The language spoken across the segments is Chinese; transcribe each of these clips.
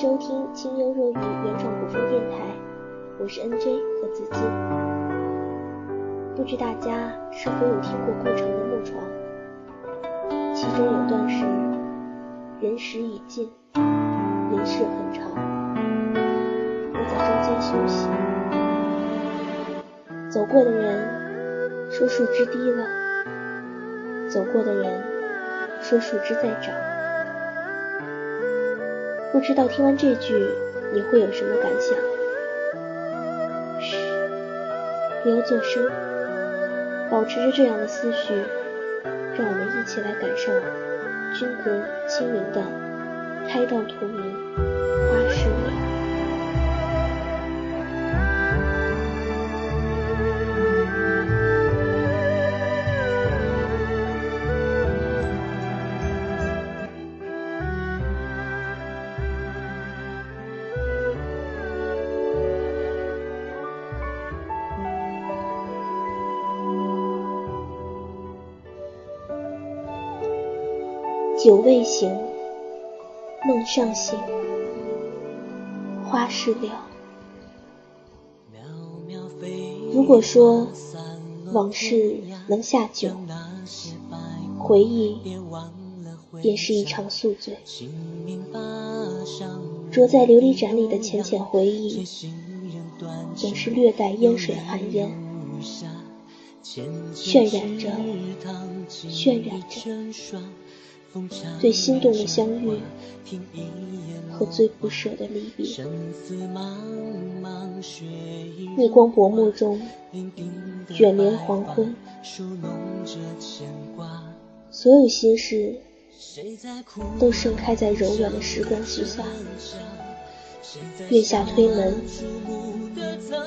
收听清幽若雨原创古风电台，我是 NJ 和子子。不知大家是否有听过顾城的《木床》？其中有段是：人时已尽，人世很长，我在中间休息。走过的人说树枝低了，走过的人说树枝在长。不知道听完这句你会有什么感想？嘘，不要作声，保持着这样的思绪，让我们一起来感受军歌清明的开道荼蘼，酒未醒，梦尚醒，花事了。如果说往事能下酒，回忆也是一场宿醉。着在琉璃盏里的浅浅回忆，总是略带烟水寒烟，渲染着，渲染着。最心动的相遇和最不舍的离别，逆光薄暮中，卷帘黄昏，所有心事都盛开在柔软的时光之下。月下推门，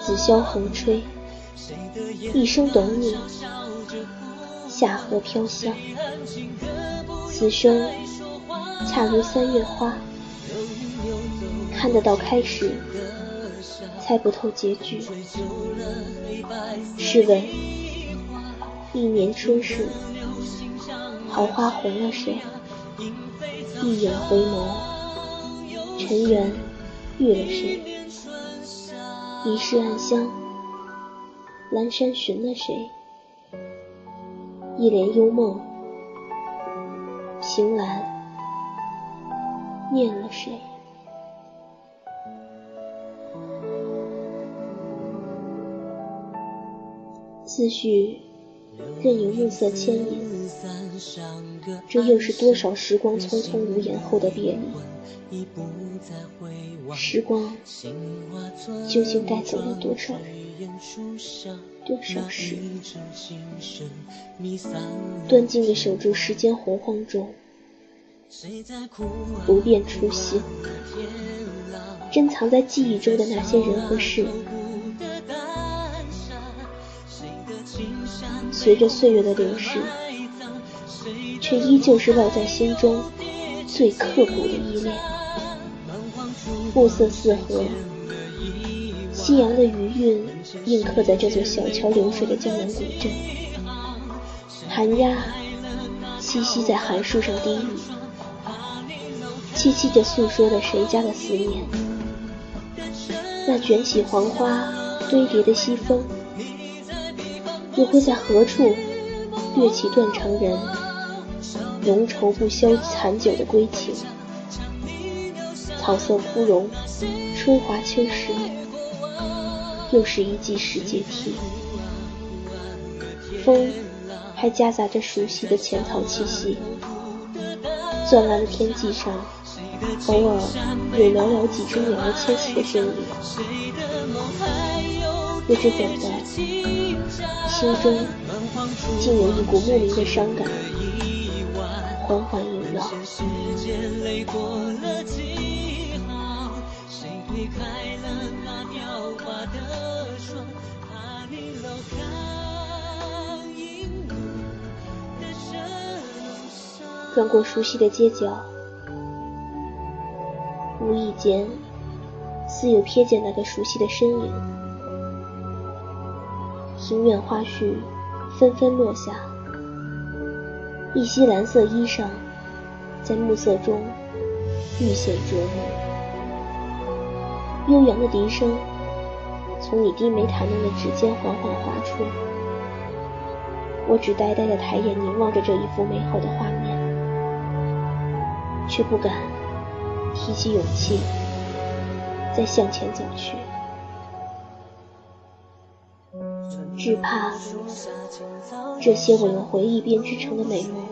紫箫横吹，一生懂你，夏荷飘香。此生恰如三月花，看得到开始，猜不透结局。试问，一年春事，桃花红了谁？一眼回眸，尘缘遇了谁？一世暗香，阑珊寻了谁？一帘幽梦。晴岚念了谁？思绪任由暮色牵引，这又是多少时光匆匆无言后的别离？时光究竟带走了多少人，多少事？端静的守住时间洪荒中。不变初心，珍藏在记忆中的那些人和事，随着岁月的流逝，却依旧是烙在心中最刻骨的依恋。暮色四合，夕阳的余韵印刻在这座小桥流水的江南古镇。寒鸦栖息在寒树上低语。凄凄地诉说着谁家的思念？那卷起黄花堆叠的西风，又会在何处掠起断肠人浓稠不消残酒的归情？草色枯荣，春华秋实，又是一季时节替。风还夹杂着熟悉的浅草气息，钻蓝的天际上。偶尔有寥寥几只鸟儿迁徙的身影，不知怎的，心中竟有一股莫名的伤感，缓缓萦绕。转过熟悉的街角。无意间，似有瞥见那个熟悉的身影。庭院花絮纷纷落下，一袭蓝色衣裳在暮色中愈显折磨。悠扬的笛声从你低眉弹弄的指尖缓缓滑出，我只呆呆的抬眼凝望着这一幅美好的画不敢提起勇气再向前走去。只怕这些我用回忆编织成的美梦，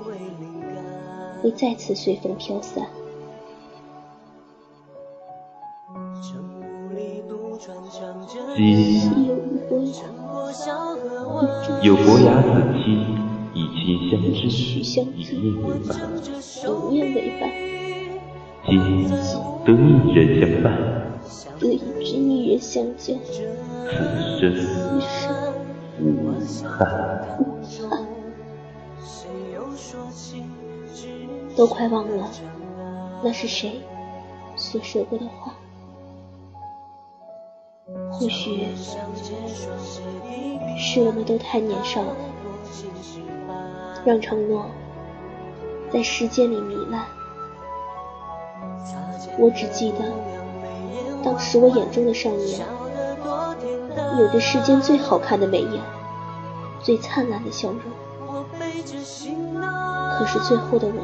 会再次随风飘散。昔有伯牙子期，以其相知，以念为伴。今得一人相伴，得一知一人相交，此生。都快忘了，那是谁所说过的话？或许是我们都太年少了，让承诺在时间里糜烂。我只记得，当时我眼中的少年。有着世间最好看的眉眼，最灿烂的笑容。可是最后的我们，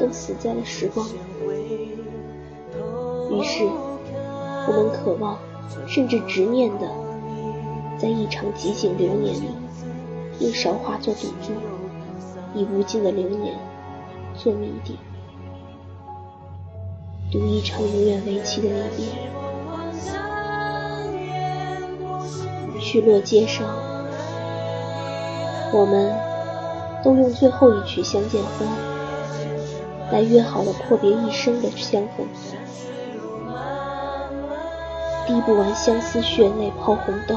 都死在了时光里。于是，我们渴望，甚至执念的，在一场极景流年里，用韶华做赌注，以无尽的流年做谜底，赌一场永远为期的离别。去落街上，我们都用最后一曲《相见欢》来约好了阔别一生的相逢。滴不完相思血泪抛红豆，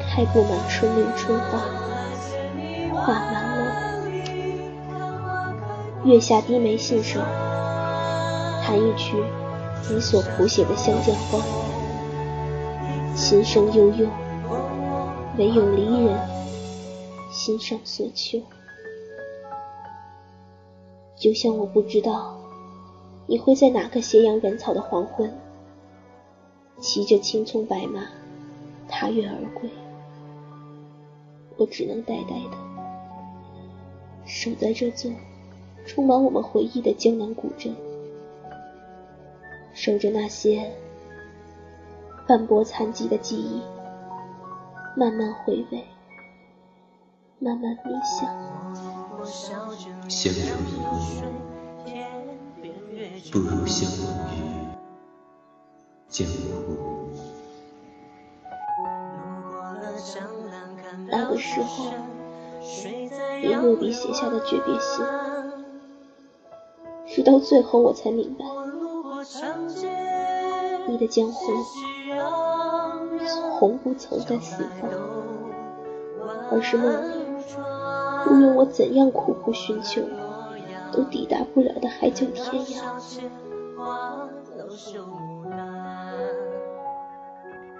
开不满春绿春花画满楼。月下低眉信手，弹一曲你所谱写的《相见欢》，琴声悠悠。唯有离人心上所求，就像我不知道你会在哪个斜阳染草的黄昏，骑着青葱白马踏月而归。我只能呆呆的守在这座充满我们回忆的江南古镇，守着那些斑驳残疾的记忆。慢慢回味，慢慢冥想。相濡以沫，不如相忘于江湖。那个时候，你落笔写下的诀别信，直到最后我才明白，你的江湖。从不曾在四方，而是梦里，无论我怎样苦苦寻求，都抵达不了的海角天涯。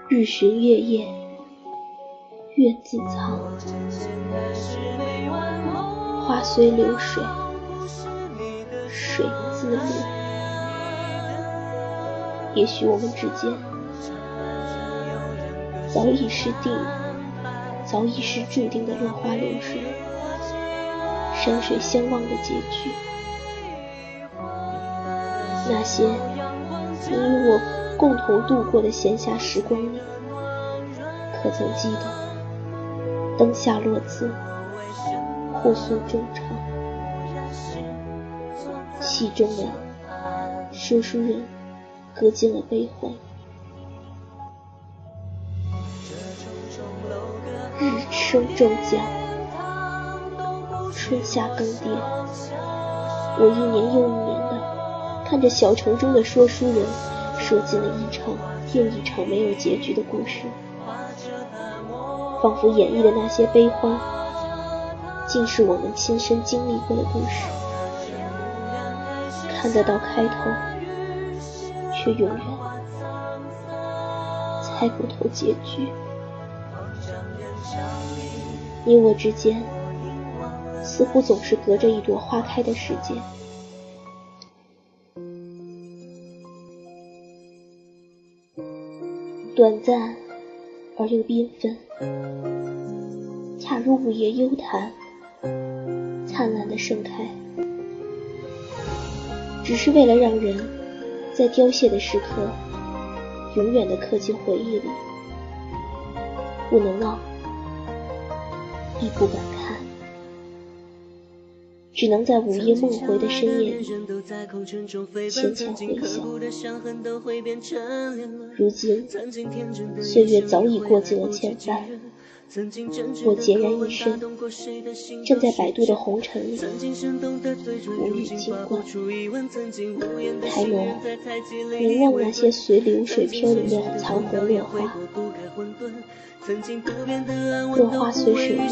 日寻月夜，月自藏，花随流水，水自流。也许我们之间。早已是定，早已是注定的落花流水，山水相望的结局。那些你与我共同度过的闲暇时光里，可曾记得灯下落字，互诉衷肠？戏中的说书人隔尽了悲欢。生正江，春夏更迭，我一年又一年的看着小城中的说书人说尽了一场又一场没有结局的故事，仿佛演绎的那些悲欢，竟是我们亲身经历过的故事。看得到开头，却永远猜不透结局。你我之间，似乎总是隔着一朵花开的时间，短暂而又缤纷，恰如午夜幽潭，灿烂的盛开，只是为了让人在凋谢的时刻，永远的刻进回忆里，不能忘，亦不敢看。只能在午夜梦回的深夜里浅浅回想。如今，岁月早已过尽了千帆，我孑然一身，站在摆渡的红尘里，无语惊观。抬眸凝望那些随流水飘零的残红落花，落花随水落。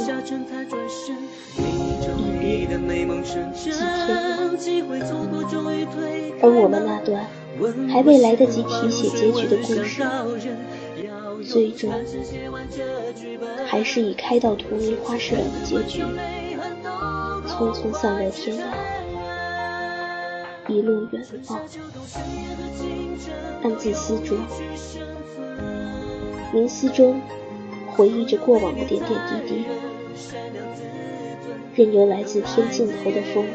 几天而我们那段还未来得及题写结局的故事，最终还是以开到荼蘼花事了的结局，匆匆散落天涯，一路远方。暗自思酌，冥思中回忆着过往的点点滴滴。任由来自天尽头的风，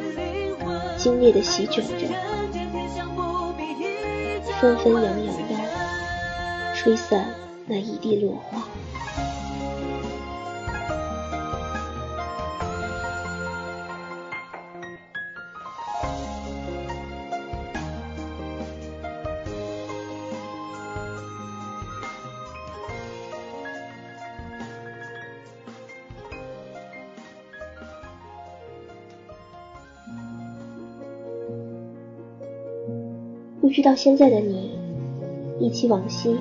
惊烈的席卷着，纷纷扬扬的吹散那一地落花。不知道现在的你，忆起往昔，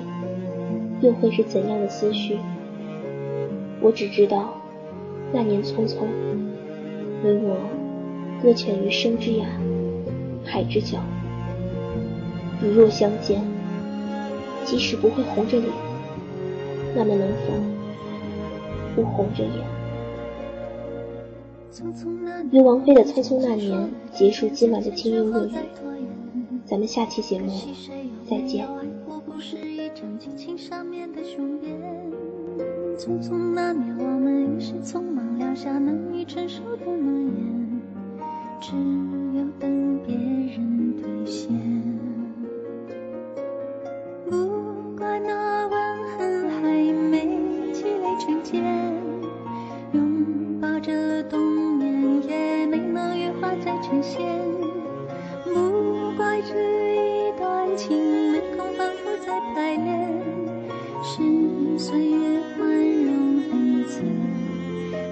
又会是怎样的思绪？我只知道，那年匆匆，你我搁浅于生之涯，海之角。如若相见，即使不会红着脸，那么能否不红着眼？由王菲的《匆匆那年》结束今晚的轻音乐语。咱们下期节目再见。张起琴上面的雄辩匆匆那年，我们一时匆忙撂下难以承受的诺言，只有等别人兑现。不怪那吻痕还没积累成茧，拥抱着冬眠也没能羽化再成仙。不怪这一段情在排练，是岁月宽容恩赐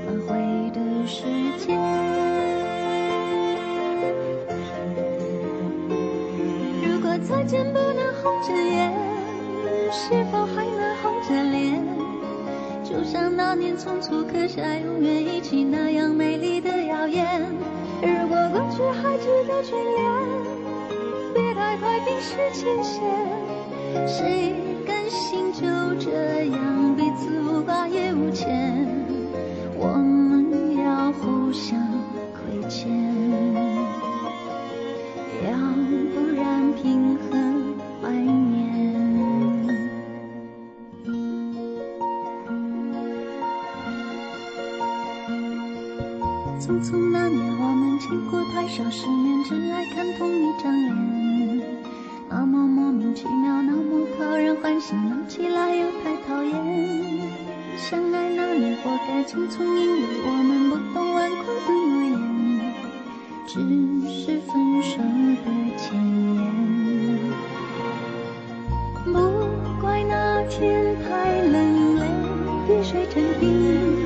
挽回的时间。如果再见不能红着眼，是否还能红着脸？就像那年匆促刻下永远一起那样美丽的谣言。如果过去还值得眷恋。别太快冰释前嫌，谁甘心就这样彼此无挂也无牵？我们要互相亏欠，要不然凭何怀念？匆匆那年，我们见过太少世面，只爱看同一张脸。那么奇妙，那么讨人欢喜，闹起来又太讨厌。相爱那年，活该匆匆，因为我们不懂顽固的诺言，只是分手的前言。不怪那天太冷，泪滴水成冰，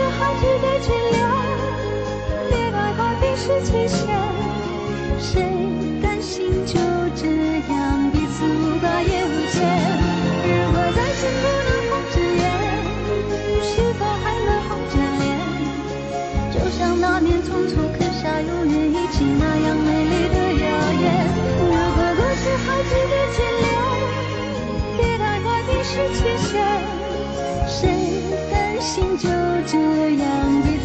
过去还值得眷恋，别害怕冰释前嫌。谁甘心就这样彼此无挂也无牵？如果再见不能红着眼，是否还能红着脸？就像那年匆促刻下永远一起那样美丽的谣言。如果过去还值得眷恋，别太快冰释前嫌。就这样？